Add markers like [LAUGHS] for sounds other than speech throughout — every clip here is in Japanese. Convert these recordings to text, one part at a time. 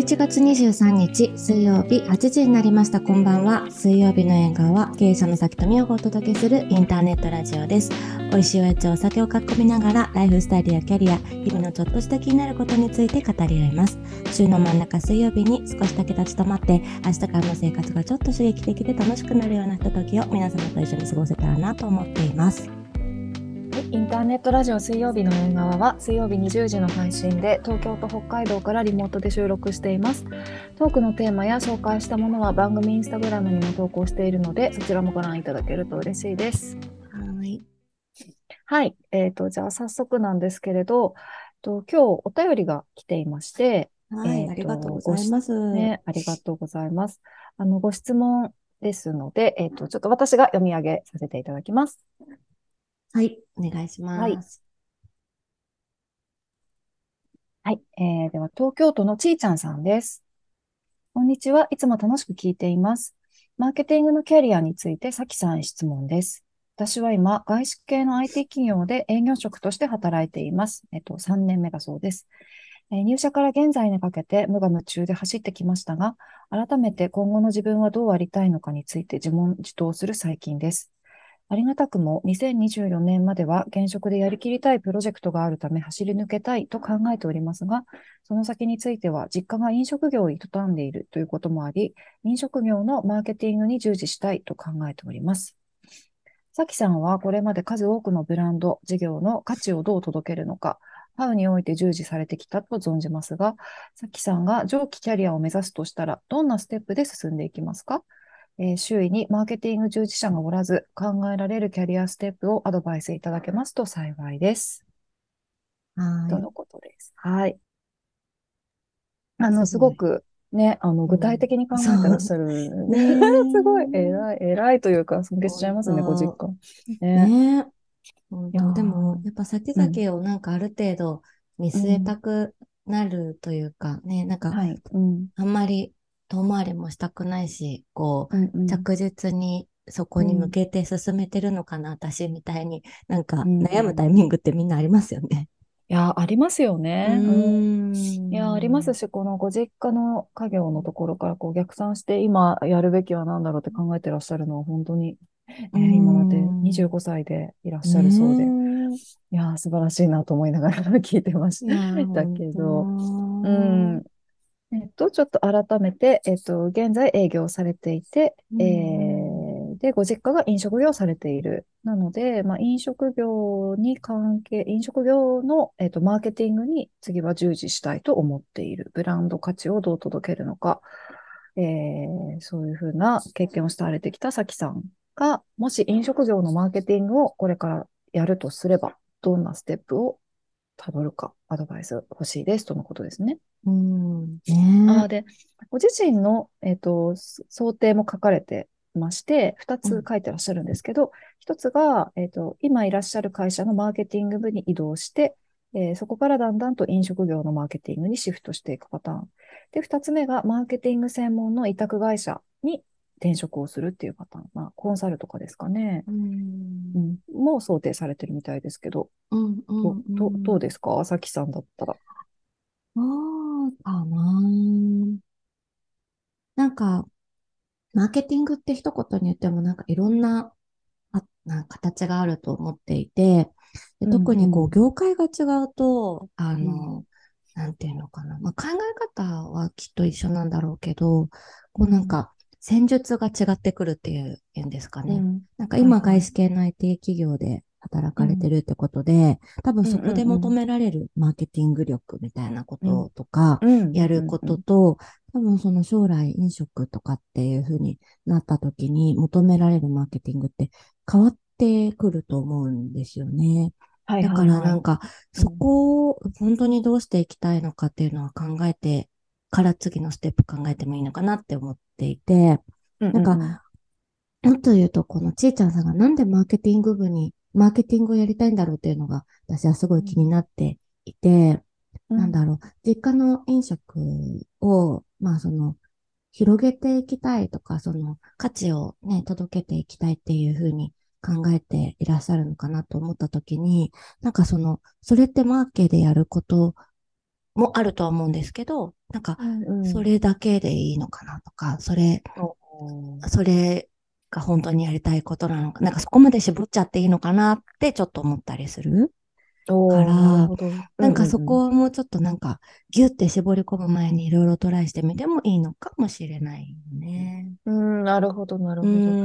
11月23日水曜日8時になりました。こんばんは。水曜日の縁側は経営者の崎富をお届けするインターネットラジオです。美味しいおやつお酒を囲みながらライフスタイルやキャリア日々のちょっとした気になることについて語り合います。週の真ん中水曜日に少しだけ立ち止まって明日からの生活がちょっと刺激的で楽しくなるようなひとときを皆様と一緒に過ごせたらなと思っています。インターネットラジオ水曜日の縁側は水曜日20時の配信で東京と北海道からリモートで収録しています。トークのテーマや紹介したものは番組インスタグラムにも投稿しているのでそちらもご覧いただけると嬉しいです。はい。はい。えっ、ー、と、じゃあ早速なんですけれど、と今日お便りが来ていまして、はい、えー、ありがとうございます。ね、ありがとうございます。あの、ご質問ですので、えっ、ー、と、ちょっと私が読み上げさせていただきます。はい、お願いします。はい。えー、では、東京都のちーちゃんさんです。こんにちは。いつも楽しく聞いています。マーケティングのキャリアについて、さきさん質問です。私は今、外資系の IT 企業で営業職として働いています。えっと、3年目だそうです。え入社から現在にかけて無我夢中で走ってきましたが、改めて今後の自分はどうありたいのかについて自問自答する最近です。ありがたくも2024年までは現職でやりきりたいプロジェクトがあるため走り抜けたいと考えておりますが、その先については実家が飲食業を営んでいるということもあり、飲食業のマーケティングに従事したいと考えております。さきさんはこれまで数多くのブランド、事業の価値をどう届けるのか、ハウにおいて従事されてきたと存じますが、さきさんが上記キャリアを目指すとしたら、どんなステップで進んでいきますか？えー、周囲にマーケティング従事者がおらず、考えられるキャリアステップをアドバイスいただけますと幸いです。はい。とのことです。はい。あの、すごく、ね、あの、具体的に考えてらっしゃる。ね、[LAUGHS] すごい、偉い、偉いというか、尊敬しちゃいますね、ご実家。ね。ねでも、やっぱ先々をなんかある程度見据えたくなるというか、ね、なんか、はいうん、あんまり遠回りもしたくないし、こう、うんうん、着実にそこに向けて進めてるのかな、うん、私みたいに、なんか悩むタイミングってみんなありますよね。いや、ありますよね。うん、いや、ありますし、このご実家の家業のところからこう逆算して、今やるべきは何だろうって考えてらっしゃるのは本当に、えー、今だって25歳でいらっしゃるそうで、いや、素晴らしいなと思いながら [LAUGHS] 聞いてましたけど、うん、えっと、ちょっと改めて、えっと、現在営業されていて、えー、で、ご実家が飲食業をされている。なので、まあ、飲食業に関係、飲食業の、えっと、マーケティングに次は従事したいと思っている。ブランド価値をどう届けるのか、えー、そういうふうな経験をしてられてきたさきさんが、もし飲食業のマーケティングをこれからやるとすれば、どんなステップをたどるか、アドバイス欲しいですとのことですね。うん。あで、ご自身の、えっ、ー、と、想定も書かれてまして、二つ書いてらっしゃるんですけど、一、うん、つが、えっ、ー、と、今いらっしゃる会社のマーケティング部に移動して、えー、そこからだんだんと飲食業のマーケティングにシフトしていくパターン。で、二つ目が、マーケティング専門の委託会社に転職をするっていうパターン。まあ、コンサルとかですかね。うん、うん、もう想定されてるみたいですけど。うんうんうん、どどうですか？さきさんだったら。そうかな。なんか、マーケティングって一言に言ってもなんかいろんなあな形があると思っていて、で特にこう業界が違うと、あの、うん、なんていうのかな。まあ、考え方はきっと一緒なんだろうけど、こうなんか、戦術が違ってくるっていうんですかね。うん、なんか今、外資系の IT 企業で働かれてるってことで、うん、多分そこで求められるマーケティング力みたいなこととか、やることと、多分その将来飲食とかっていう風になった時に求められるマーケティングって変わってくると思うんですよね。だからなんか、そこを本当にどうしていきたいのかっていうのは考えてから次のステップ考えてもいいのかなって思っていて、なんか、もっと言うと、このちーちゃんさんがなんでマーケティング部に、マーケティングをやりたいんだろうっていうのが、私はすごい気になっていて、うん、なんだろう、実家の飲食を、まあその、広げていきたいとか、その価値をね、届けていきたいっていうふうに考えていらっしゃるのかなと思ったときに、なんかその、それってマーケでやることもあるとは思うんですけど、なんか、それだけでいいのかなとか、それ、それが本当にやりたいことなのか、なんかそこまで絞っちゃっていいのかなってちょっと思ったりする。からなんかそこをもうちょっとなんかギュッて絞り込む前にいろいろトライしてみてもいいのかもしれないよね。うん、うんなるほど、なるうほど。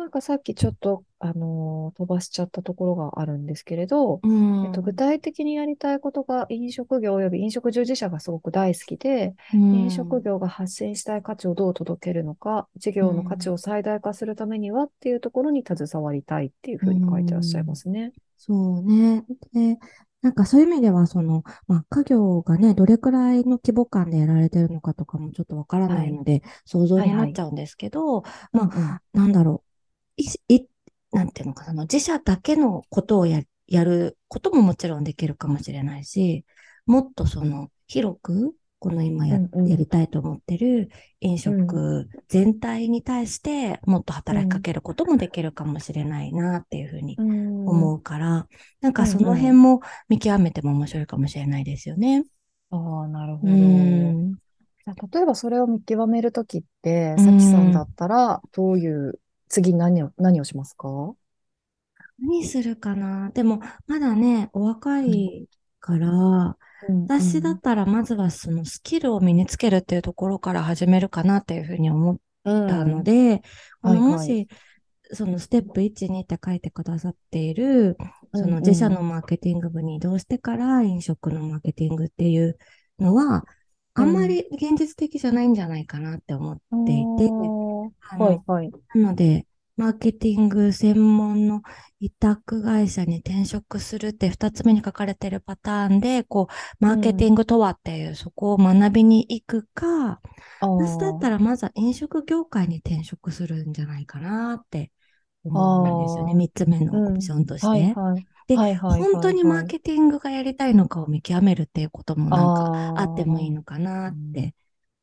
ん。なんかさっきちょっと、あのー飛ばしちゃったところがあるんですけれど、うん。えっと、具体的にやりたいことが飲食業及び飲食従事者がすごく大好きで、うん飲食業が発信したい価値をどう届けるのか、事業の価値を最大化するためにはっていうところに携わりたいっていうふうに書いてらっしゃいますね。そうね。で、なんかそういう意味では、その、まあ、家業がね、どれくらいの規模感でやられてるのかとかもちょっとわからないので、想像になっちゃうんですけど、まあ、うんなんだろう。い、い、なんていうのかな、その自社だけのことをや、やることももちろんできるかもしれないし、もっとその、広く、この今や、うんうんやりたいと思ってる飲食全体に対してもっと働きかけることもできるかもしれないなっていうふうにうん思うから、なんかうんうんその辺も見極めても面白いかもしれないですよね。ああ、なるほうど。ん。じゃあ例えばそれを見極めるときって、うんさきさんだったら、どういう、次何を、何をしますか？何するかな？でも、まだね、お若いから、私だったらまずはそのスキルを身につけるっていうところから始めるかなっていうふうに思ったので、このはいはい。もし、そのステップ1、2って書いてくださっている、そのうん。うん自社のマーケティング部に移動してから飲食のマーケティングっていうのは、あんまり現実的じゃないんじゃないかなって思っていて、おーあのはいはい。なので、マーケティング専門の委託会社に転職するって二つ目に書かれてるパターンで、こう、マーケティングとはっていう、そこを学びに行くか、私だったら、らまずは飲食業界に転職するんじゃないかなって思うんですよね。あー三つ目のオプションとして。はいはい。ではいはいはいはい本当にマーケティングがやりたいのかを見極めるっていうこともなんかあってもいいのかなって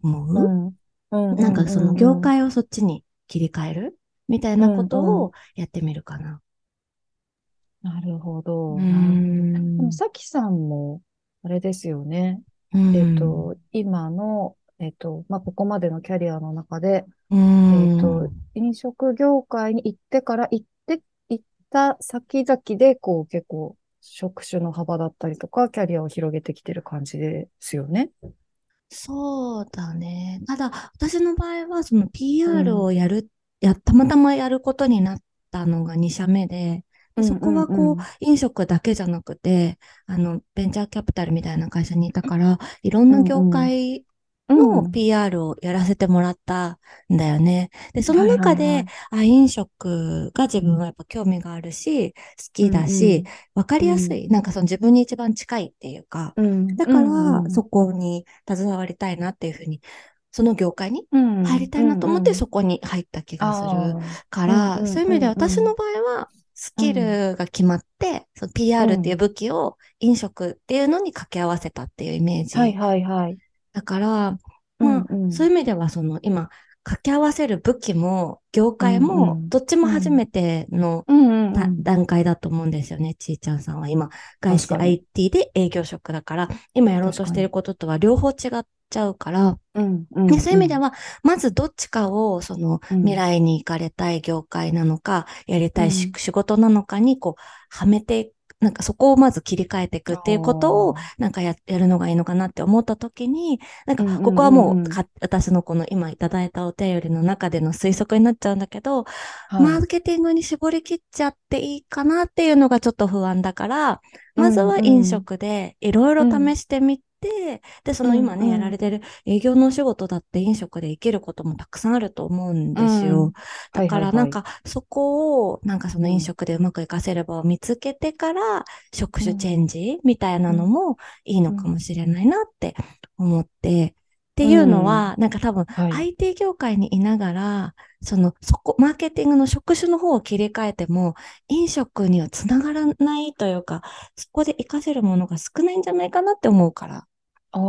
思う。うんうんなんかその業うん界をそっちに切り替えるみたいなことうんうをやってみるかな。なるほど。うなるほどんでもさきさんも、あれですよね。うんえっと、今の、えっと、まあ、ここまでのキャリアの中で、うんえっと、飲食業界に行ってから行って、行った先々で、こう、結構、職種の幅だったりとか、キャリアを広げてきてる感じですよね。そうだね。ただ、私の場合は、その PR をやる、や、たまたまやることになったのが2社目で、でそこはこう、飲食だけじゃなくて、あの、ベンチャーキャピタルみたいな会社にいたから、いろんな業界のうん。PR をやらせてもらったんだよね。で、その中で、あ、飲食が自分はやっぱ興味があるし、好きだし、わかりやすい、なんかその自分に一番近いっていうか、だから、うんそこに携わりたいなっていうふうに、その業界にうん。入りたいなと思って、そこに入った気がするから、そういう意味で私の場合は、スキルが決まって、その PR っていう武器を飲食っていうのに掛け合わせたっていうイメージ。はいはいはい。だから、まあ、うんうん。そういう意味では、その今、掛け合わせる武器も、業界も、んどっちも初めての段階だと思うんですよね、ちーちゃんさんは。今、外資 IT で営業職だから、今やろうとしていることとは両方違っちゃうから、うんうんでそういう意味では、まずどっちかを、そのうん。未来に行かれたい業界なのか、やりたい仕事なのかに、こう、はめて、なんかそこをまず切り替えていくっていうことを、なんかや、やるのがいいのかなって思った時に、なんかうんうんうんうん。ここはもうか、私のこの今いただいたお便りの中での推測になっちゃうんだけど、はい。マーケティングに絞り切っちゃっていいかなっていうのがちょっと不安だから、まずは飲食でいろいろ試してみて、で、その今ね、うんうん。やられてる営業のお仕事だって飲食で生きることもたくさんあると思うんですよ。うん。だかはいはいはいらなんかそこをなんかその飲食でうまく活かせる場を見つけてから職種チェンジみたいなのもいいのかもしれないなって思って、っていうのは、なんか多分はい IT 業界にいながら、その、そこ、マーケティングの職種の方を切り替えても、飲食にはつながらないというか、そこで活かせるものが少ないんじゃないかなって思うから。ああ、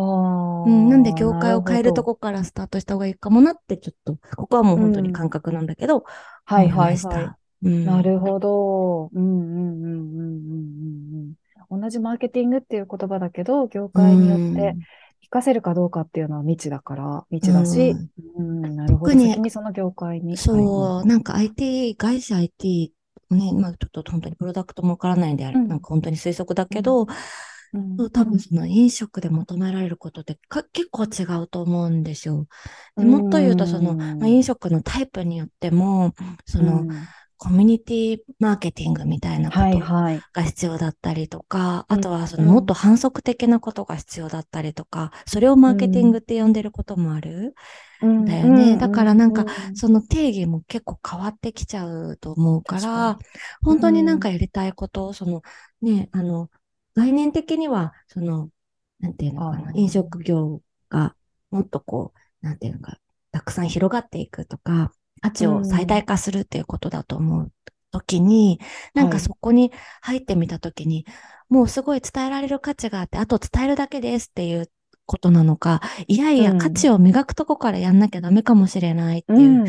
うん、なんで業界を変えるとこ。こからスタートした方がいいかもなって、ちょっと、ここはもう本当に感覚なんだけど、はい思いはいはい。ました。うん。なるほど。うんうんうんうんうんうんうん。同じマーケティングっていう言葉だけど、業界によって活かせるかどうかっていうのは未知だから、未知だし、うん、うんなるほど。先にその業界に。そう、なんか IT、外資 IT ね、まあちょっと本当にプロダクトもわからないんであれ、うん、なんか本当に推測だけど、うん、多分その飲食で求められることって結構違うと思うんですよ。でもっと言うとその、まあ、飲食のタイプによっても、その、コミュニティマーケティングみたいなことが必要だったりとか、はいはい、あとはそのもっと反則的なことが必要だったりとか、それをマーケティングって呼んでることもある。んだよね。だからなんか、その定義も結構変わってきちゃうと思うから、本当になんかやりたいことを、そのね、あの、概念的には、その、なんていうのかな、飲食業がもっとこう、なんていうのか、たくさん広がっていくとか、価値を最大化するっていうことだと思う時に、うん、なん。かそこに入ってみた時に、はい、もうすごい伝えられる価値があって、あと伝えるだけですっていうことなのか、いやいや価値を磨くとこからやんなきゃダメかもしれないっていう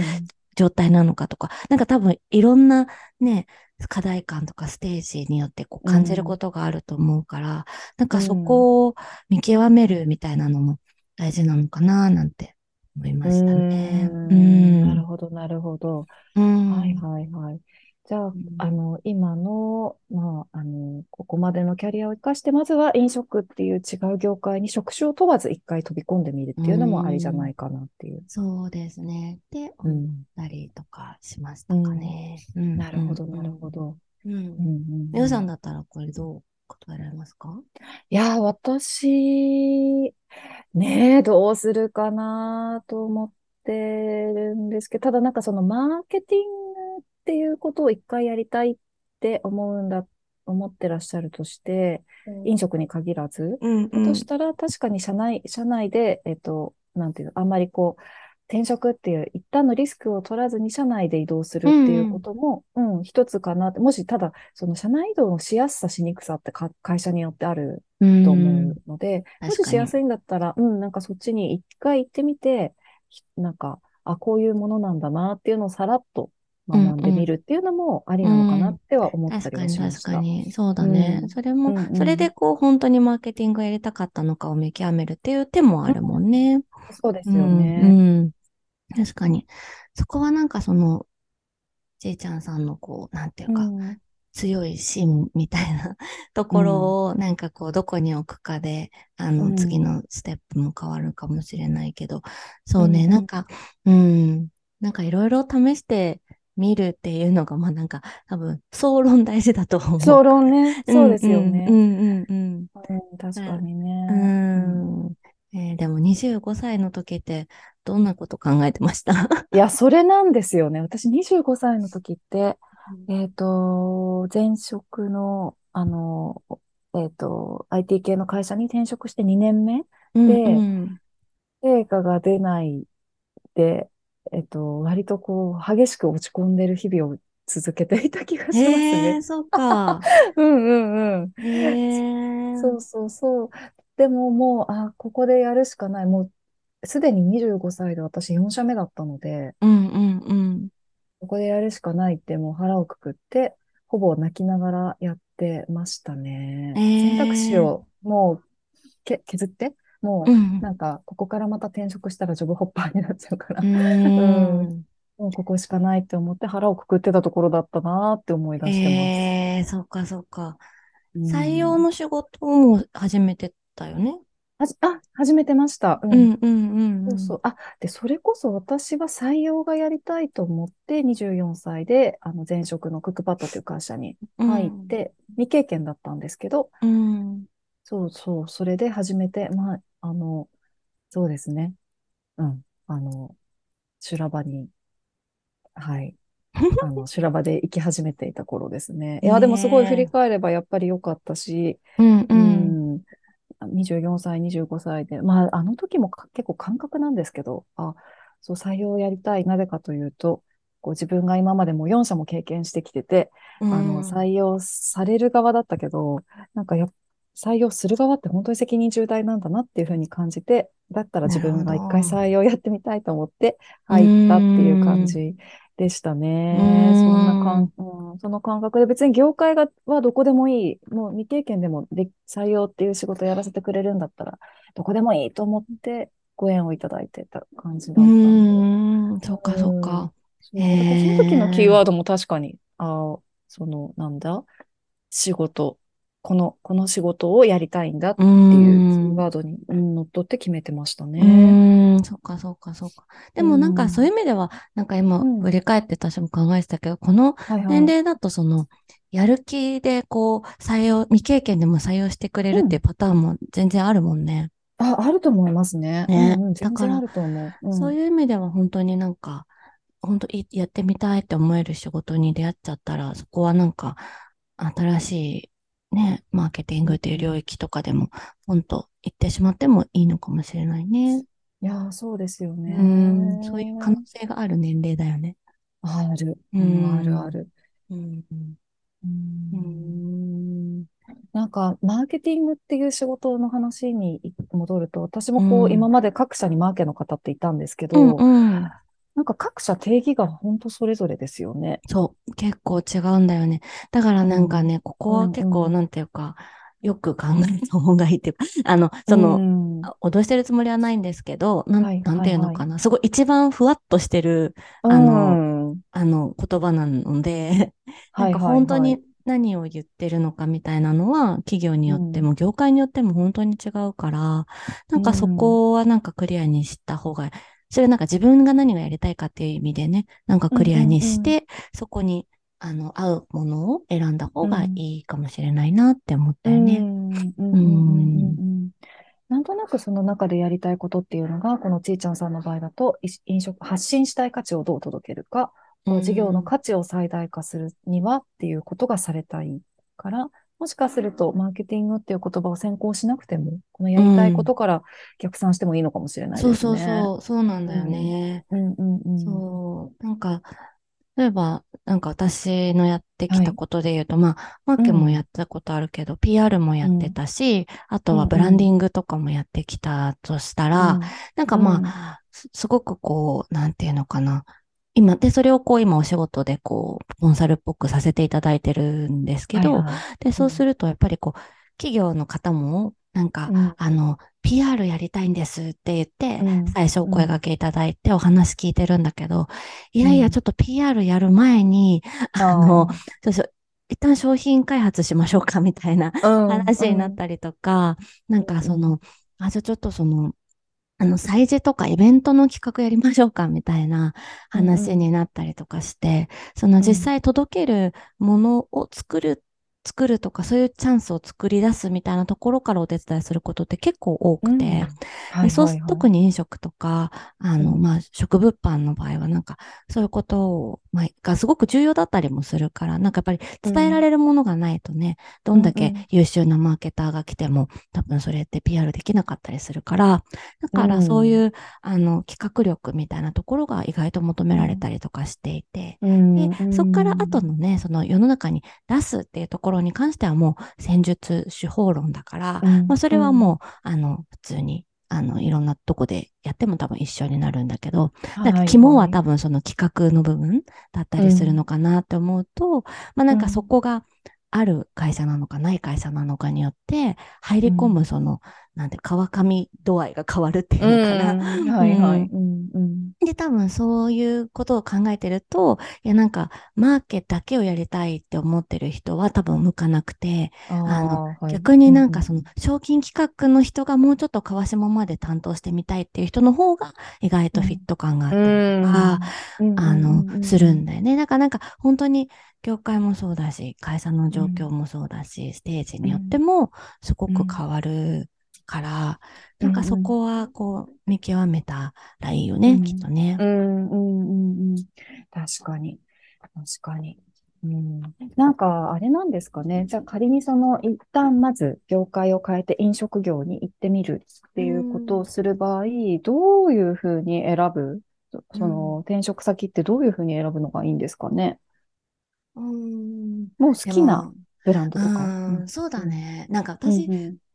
状態なのかとか、なんか多分いろんなね、課題感とかステージによってこう感じることがあると思うから、うん、なんかそこを見極めるみたいなのも大事なのかななんて思いましたね。うん、なるほど、なるほど。はいはいはい。じゃあ、あの、今の、まあ、あの、ここまでのキャリアを生かして、まずは飲食っていう違う業界に職種を問わず一回飛び込んでみるっていうのもありじゃないかなっていう。うそうですね。で、思ったりとかしましたかね。うん、なるほど、なるほど。うん。うん。皆さんだったらこれどう答えられますか？いや、私、ねえ、どうするかなと思ってるんですけど、ただなんかそのマーケティングっていうことを一回やりたいって思うんだ、思ってらっしゃるとして、うん、飲食に限らず、うんうん、としたら確かに社内、社内で、えっと、なんていうの、あんまりこう、転職っていう一旦のリスクを取らずに社内で移動するっていうことも、うん、うん、一つかなって。もし、ただ、その社内移動のしやすさ、しにくさって会社によってあると思うので、うん、もししやすいんだったら、うん、なんかそっちに一回行ってみて、なんか、あ、こういうものなんだなっていうのをさらっと学んでみるっていうのもありなのかなっては思ったりはしました。うん、確かに、確かに。そうだね。うん、それも、うんうん、それでこう、本当にマーケティングやりたかったのかを見極めるっていう手もあるもんね。そうですよね。うん確かに。そこはなんかその、ちいちゃんさんのこう、なんていうか、うん、強い芯みたいな [LAUGHS] ところを、なんかこう、どこに置くかで、あの、次のステップも変わるかもしれないけど、そうね、なんか、うん、なんかいろいろ試してみるっていうのが、まあなんか、多分、総論大事だと思う。総論ね。そうですよね。うんうんうん。確かにね。うん。えー、でも25歳の時ってどんなこと考えてました？いや、それなんですよね。私25歳の時って、うん、えっ、ー、と、前職の、あの、えっ、ー、と、IT 系の会社に転職して2年目で、うんうん、成果が出ないで、えっ、と、割とこう、激しく落ち込んでる日々を続けていた気がしますね。えー、そうか。[LAUGHS] うんうんうん。えー、そうそうそう。でももう、あ、ここでやるしかない。もう、すでに25歳で私4社目だったので、うんうんうん。ここでやるしかないってもう腹をくくって、ほぼ泣きながらやってましたね。えー、選択肢をもうけ削って、もうなんか、ここからまた転職したらジョブホッパーになっちゃうから、うん、もうここしかないって思って腹をくくってたところだったなって思い出してます。ええー、そっかそっか。採用の仕事も始めてたよね？はじ、あ、始めてました。うん、うん、うん、そうそう。あ、で、それこそ私は採用がやりたいと思って、24歳で、あの、前職のクックパッドという会社に入って、未経験だったんですけど、うん、そうそう、それで始めて、まあ、あの、そうですね。うん、あの、修羅場に、はい、[LAUGHS] あの、修羅場で行き始めていた頃ですね。いや、でもすごい振り返ればやっぱり良かったし、うん、うん、24歳、25歳で、まあ、あの時も結構感覚なんですけど、あ、そう、採用やりたい。なぜかというと、こう自分が今までも4社も経験してきてて、うん、あの、採用される側だったけど、なんかや採用する側って本当に責任重大なんだなっていうふうに感じて、だったら自分が一回採用やってみたいと思って入ったっていう感じでしたね。そんな感、うん、その感覚で別に業界がはどこでもいい。もう未経験でもで採用っていう仕事やらせてくれるんだったら、どこでもいいと思ってご縁をいただいてた感じだったんで。そうか、そうか。その時のキーワードも確かに、あその、なんだ、仕事、この、この仕事をやりたいんだっていうキーワードにのっとって決めてましたね。うん、そうか、そうか、そうか。でもなんかそういう意味では、なんか今振り返って私も考えてたけど、この年齢だとその、やる気でこう、採用、未経験でも採用してくれるっていうパターンも全然あるもんね。あ、あると思いますね。ね。うんうん、だから、うん、そういう意味では本当になんか、本当やってみたいって思える仕事に出会っちゃったら、そこはなんか、新しいね、マーケティングっていう領域とかでも、ポンと行ってしまってもいいのかもしれないね。いやそうですよね。うん、そういう可能性がある年齢だよね。ある。うん、あるある。うん。うん。なんか、マーケティングっていう仕事の話に戻ると、私もこう、今まで各社にマーケの方っていたんですけど、うんうん、なんか各社定義が本当それぞれですよね。そう、結構違うんだよね。だからなんかね、うん、ここは結構なんていうか、よく考えた方がいいっていうか、[LAUGHS] あの、その、うん、脅してるつもりはないんですけど、なんはい、なんていうのかな、すごい一番ふわっとしてる、あの、うん、あの、言葉なので、[LAUGHS] なんか本当に何を言ってるのかみたいなのは、企業によっても、業界によっても本当に違うから、なんかそこはなんかクリアにした方がそれなんか自分が何がやりたいかっていう意味でね、なんかクリアにして、そこに、あの、合うものを選んだ方がいいかもしれないなって思ったよね。なんとなくその中でやりたいことっていうのが、このちーちゃんさんの場合だと、飲食、発信したい価値をどう届けるか、事業の価値を最大化するにはっていうことがされたいから、もしかすると、マーケティングっていう言葉を先行しなくても、このやりたいことから逆算してもいいのかもしれないですね。そうそうそう、そうなんだよね。うん。うん。うん、そう、なんか、例えば、なんか私のやってきたことで言うと、はい、まあ、マーケもやったことあるけど、うん、PR もやってたし、うん、あとはブランディングとかもやってきたとしたら、うん、なんかまあ、すごくこう、なんていうのかな、今、で、それをこう今お仕事でこう、コンサルっぽくさせていただいてるんですけど、はいはい、で、そうするとやっぱりこう、企業の方も、なんか、うん、あの、PR やりたいんですって言って、うん、最初お声掛けいただいてお話聞いてるんだけど、いやいや、ちょっと PR やる前に、あの、そうそう、一旦商品開発しましょうかみたいな話になったりとか、なんかその、あ、じゃあちょっとその、あの、催事とかイベントの企画やりましょうかみたいな話になったりとかして、うん、その実際届けるものを作る作るとか、そういうチャンスを作り出すみたいなところからお手伝いすることって結構多くて、そう特に飲食とか、あの、まあ、食物販の場合はなんか、そういうことを、まあ、がすごく重要だったりもするから、なんかやっぱり伝えられるものがないとね、うん、どんだけ優秀なマーケターが来ても、多分それって PR できなかったりするから、だからそういう、うん、あの、企画力みたいなところが意外と求められたりとかしていて、うん、でそこから後のね、その世の中に出すっていうところに関してはもう戦術手法論だから、うん、まあ、それはもう、あの、普通に、あの、いろんなとこでやっても多分一緒になるんだけど、なんか肝は多分その企画の部分だったりするのかなって思うと、うん、まあなんかそこがある会社なのかない会社なのかによって、入り込むその、なんて、川上度合いが変わるっていうのかな。うん、はいはい。で、多分そういうことを考えてると、いや、なんか、マーケだけをやりたいって思ってる人は多分向かなくて、あの、はい、逆になんかその、賞金企画の人がもうちょっと川島まで担当してみたいっていう人の方が、意外とフィット感があったりとか、あの、するんだよね。だからなんか、本当に、業界もそうだし、会社の状況もそうだし、ステージによってもすごく変わるから、うん、なんかそこはこう見極めたらいいよね、うん、きっとね。うんうんうんうん。確かに。確かに。うん、なんか、あれなんですかね。じゃあ仮にその一旦まず業界を変えて飲食業に行ってみるっていうことをする場合、うん、どういうふうに選ぶ？その転職先ってどういうふうに選ぶのがいいんですかね？うん、もう好きなブランドとか。うん、そうだね。なんか私、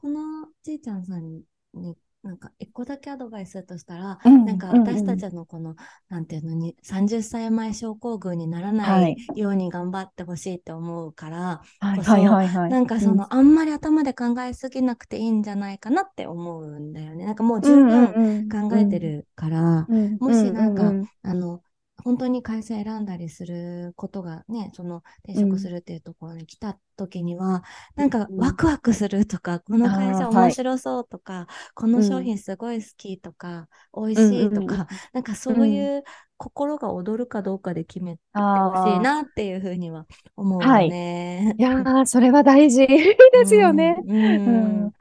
このちいちゃんさんになんか一個だけアドバイスとしたら、うんなんかうんうん。私たちのこの、なんていうのに、30歳前症候群にならなはい。いように頑張ってほしいって思うから、はいはいはいはい。なんかその、あんまり頭で考えすぎなくていいんじゃないかなって思うんだよね。なんかもう十分考えてるから、うん、もしなんかううあの、本当に会社選んだりすることがね、その転職するっていうところに来た時には、なんかうん。ワクワクするとか、この会社面白そうとか、この商品すごい好きとか、美味しいとか、うんうんうん [LAUGHS] なんかそういう心が躍るかどうかで決めてほしいなっていうふうには思うよね。[LAUGHS] いやー、それは大事。[LAUGHS] ですよね。うんうん。うん。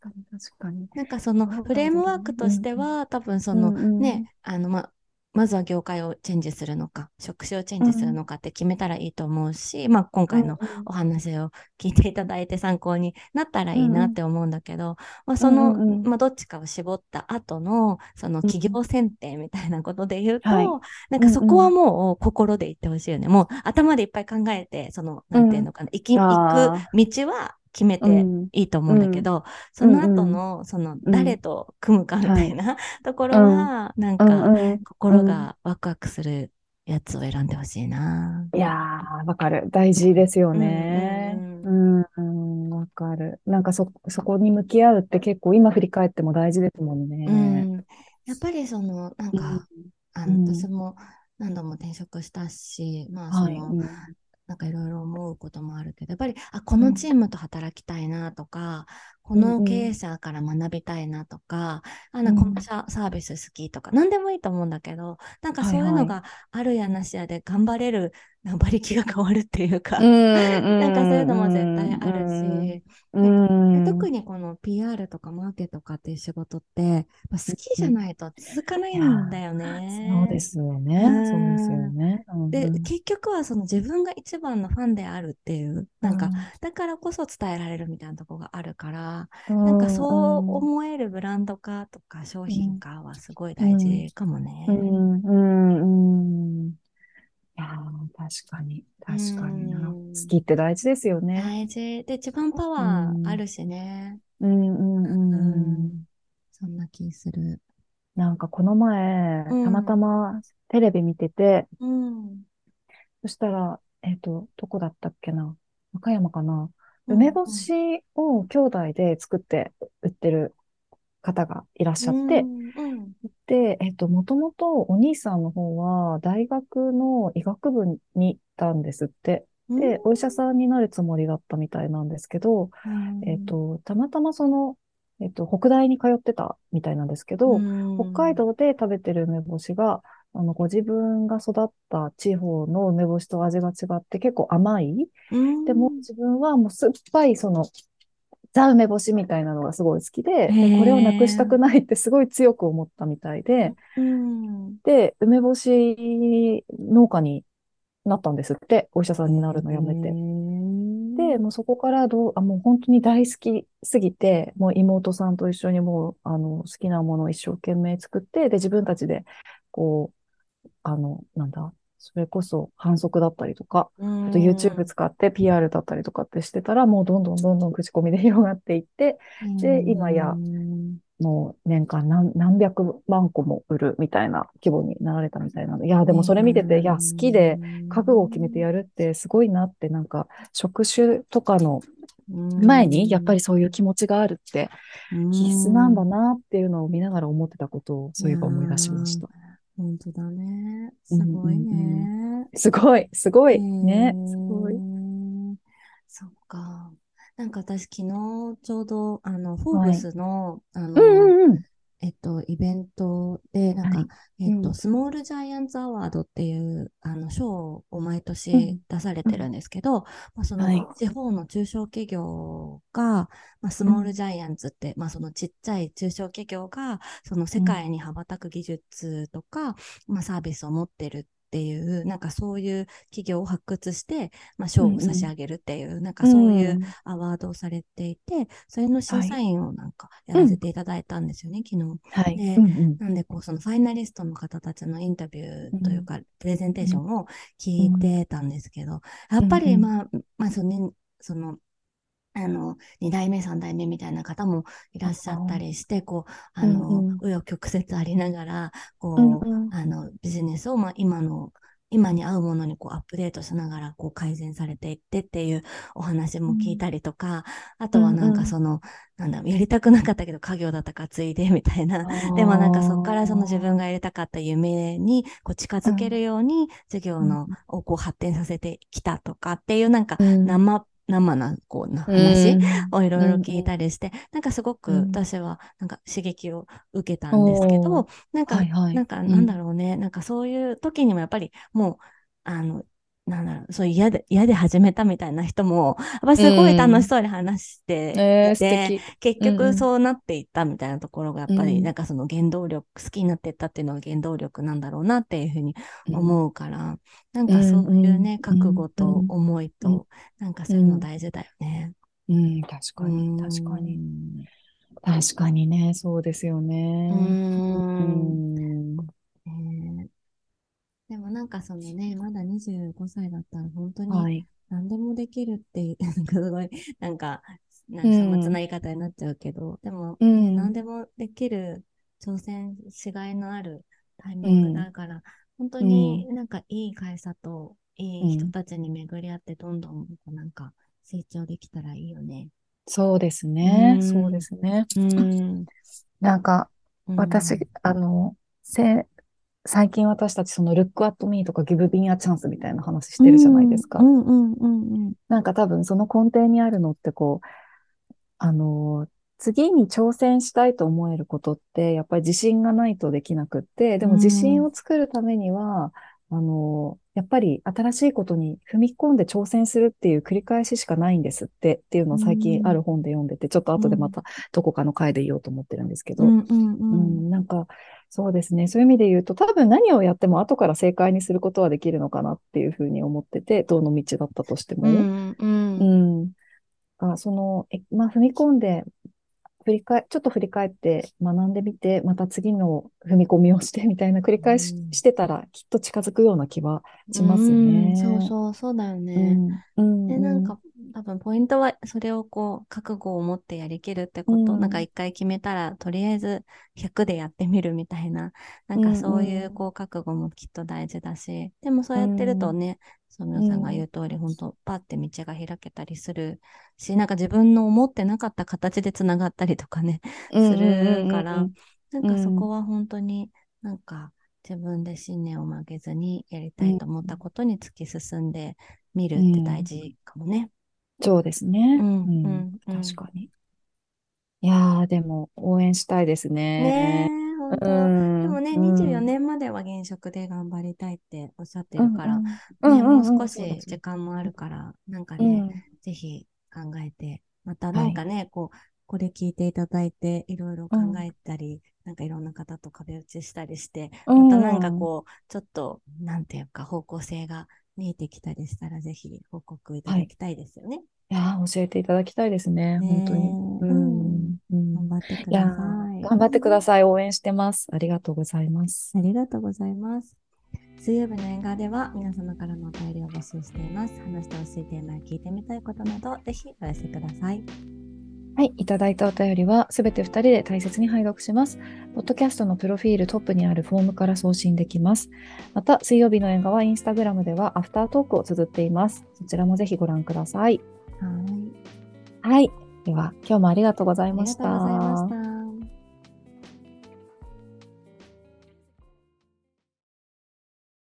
確かに確かに。なんかそのフレームワークとしては、多分そのうんうん。ね、あのまあ、まずは業界をチェンジするのか、職種をチェンジするのかって決めたらいいと思うし、まあ今回のお話を聞いていただいて参考になったらいいなって思うんだけど、まあその、うんうんうん。まあどっちかを絞った後の、その企業選定みたいなことで言うと、はい。なんかそこはもう心で言ってほしいよね。もう頭でいっぱい考えて、その、なんていうのかな、行き、行あく道は決めてうんいいと思うんだけど、その後の、その、誰と組むかみたいな、ところは、なんうんか、うん心がワクワクするやつを選んでほしいな。いやー、わかる。大事ですよね。ううん、うん、わかる。なんかそ、そこに向き合うって結構今振り返っても大事ですもんうね。ん。やっぱりその、なんか、あうんの、私も何度も転職したし、まあ、そはい。の、なんかいろいろ思うこともあるけど、やっぱり、あ、このチームと働きたいなとか、この経営者から学びたいなとか、あの、うんこのササービス好きとか、何でもいいと思うんだけど、なんかそういうのがあるやなしやで頑張れる、馬力が変わるっていうか、ななんかそういうのも絶対あるし、うん、で特にこの PR とかマーケとかっていう仕事って、好きじゃないと続かないんだよね。そうですよね。うんそうですよね。うんで、うん結局はその自分が一番のファンであるっていう、なんか、だからこそ伝えられるみたいなところがあるから、なんかそう思えるブランド化とか商品化はすごい大事かもね。うん、うん、うん。いやー確かに、確かにな。うん好きって大事ですよね。大事。で、一番パワーあるしね。うん、うん、うん。うんそんな気する。なんかこの前、うんたまたまテレビ見てて、うん。そしたら、えっと、どこだったっけな和歌山かな梅干しを兄弟で作って売ってる方がいらっしゃって、うんで、えっと、もともとお兄さんの方は大学の医学部に行ったんですって。うん。で、お医者さんになるつもりだったみたいなんですけど、うん。えっと、たまたまその、えっと、北大に通ってたみたいなんですけど、うん。北海道で食べてる梅干しが、あの、ご自分が育った地方の梅干しと味が違って結構甘い。うん。でも自分はもう酸っぱい、その、ザ梅干しみたいなのがすごい好きで、でこれをなくしたくないってすごい強く思ったみたいで、うん。で、梅干し農家になったんですって、お医者さんになるのやめて。で、もうそこからどう、あ、もう本当に大好きすぎて、もう妹さんと一緒にもう、あの、好きなものを一生懸命作って、で、自分たちで、こう、あの、なんだ、それこそ反則だったりとか、うんあと YouTube 使って PR だったりとかってしてたら、もうどんどんどんどん口コミで広がっていって、で今やうんもう年間何何百万個も売るみたいな規模になられたみたいなの。いや、でもそれ見てて、いや、好きで、覚悟を決めてやるってすごいなって、なんか、職種とかの前に、やっぱりそういう気持ちがあるって、必須なんだなっていうのを見ながら思ってたことを、そういえば思い出しました。本当だね。すごいね。すごい、すごい、ね、すごい。そっか。なんか私昨日ちょうどあのフォーブスの、あの、うんうんうん。えっと、イベントで、なんか、はい。えっと、うん。スモールジャイアンツアワードっていう、あの、賞を毎う年ん。出されてるんですけど、まあ、その、はい。地方の中小企業が、まあ、スモールジャイアンツって、まあ、そのちっちゃい中小企業が、その世界に羽ばたく技術とか、まあ、サービスを持ってるっていう、なんかそういう企業を発掘して、まあ、賞を差し上げるっていう、なんかそういうアワードをされていて、それの審査員をなんかやらせていただいたんですよね、昨日。はい。でうんうん。なんで、こう、そのファイナリストの方たちのインタビューというか、プレゼンテーションを聞いてたんですけど、やっぱり、うん。まあ、まあ、そのね、その、あの、2代目、3代目みたいな方もいらっしゃったりして、こう、あの、紆、うん、余曲折ありながら、こう、うん。うん、あの、ビジネスを、まあ、今の今に合うものにこうアップデートしながらこう改善されていってっていうお話も聞いたりとか、うん、あとはなんかその、うん。うん、なんだやりたくなかったけど家業だったかついでみたいな。でもなんかそこからその自分がやりたかった夢にこう近づけるように授業の、をこう発展させてきたとかっていうなんか生生な、こうな話をいろいろ聞いたりして、うん、なんかすごく私はなんか刺激を受けたんですけど、なんか、はいはい、なんかなんだろうね、うん、なんかそういう時にもやっぱりもう、あの、なんだろう、そう嫌で、嫌で始めたみたいな人も、やっぱすごい楽しそうに話していて、うんえー、結局そうなっていったみたいなところが、やっぱりなんかその原動力、好きになっていったっていうのが原動力なんだろうなっていうふうに思うから、うん、なんかそういうね、覚悟と思いと、なんかそういうの大事だよね。うん、確かに、確かに。確かにね、そうですよね。うん。でもなんかそのね、まだ25歳だったら本当に何でもできるって、[LAUGHS] なんかすごい、なんか、なんか粗末な言い方になっちゃうけど、うん、でも、ね、何でもできる挑戦しがいのあるタイミングだから、うん、本当になんかいい会社といい人たちに巡り合って、どんどんなんか成長できたらいいよね。そうですね。うん、そうですね。うん、[LAUGHS] なんか、私、あの、せ最近私たちそのルックアットミーとかギブビンアチャンスみたいな話してるじゃないですか。なんか多分その根底にあるのってこう、あの、次に挑戦したいと思えることって、やっぱり自信がないとできなくって、でも自信を作るためには、あの、やっぱり新しいことに踏み込んで挑戦するっていう繰り返ししかないんですってっていうのを最近ある本で読んでて、ちょっと後でまたどこかの回で言おうと思ってるんですけど、うん、なんかそうですね。そういう意味で言うと、多分何をやっても後から正解にすることはできるのかなっていうふうに思ってて、どの道だったとしても。うん。うん、うん、あその、えまあ、踏み込んで、振り返、ちょっと振り返って学んでみて、また次の踏み込みをしてみたいな繰り返ししてたら、きっと近づくような気はしますね。うん、そうそう、そうだよね。うん、で、なんか、多分ポイントはそれをこう覚悟を持ってやりきるってこと、うん、なん。か一回決めたらとりあえず100でやってみるみたいな。[LAUGHS] なんかそういうこう覚悟もきっと大事だし、でもそうやってるとね、そのさんが言う通り、本当パって道が開けたりするしなんか自分の思ってなかった形でつながったりとかねするから、なんかそこは本当になんか自分で信念を曲げずにやりたいと思ったことに突き進んでみるって大事かもね。そうですね。うん、うん、確かに。いやー、でも応援したいですね。ねでもね、24年までは現職で頑張りたいっておっしゃってるから、ね、もう少し時間もあるから、なんかね、ぜひ考えて、またなんかね、はい、こう、これ聞いていただいて、いろいろ考えたり、うん、なんかいろんな方と壁打ちしたりして、またなんかこう、ちょっと、なんていうか、方向性が見えてきたりしたら、ぜひ報告いただきたいですよね。いや教えていただきたいですね、本当に。うん、うん、頑張ってください。頑張ってください。応援してます。ありがとうございます。ありがとうございます。水曜日の縁側では皆様からのお便りを募集しています。話してほしいテーマや聞いてみたいことなど、ぜひお寄せください。はい、いただいたお便りはすべて2人で大切に拝読します。ポッドキャストのプロフィールトップにあるフォームから送信できます。また、水曜日の映画はインスタグラムではアフタートークを綴っています。そちらもぜひご覧ください。はい。はい。では、今日もありがとうございました。ありがとうございました。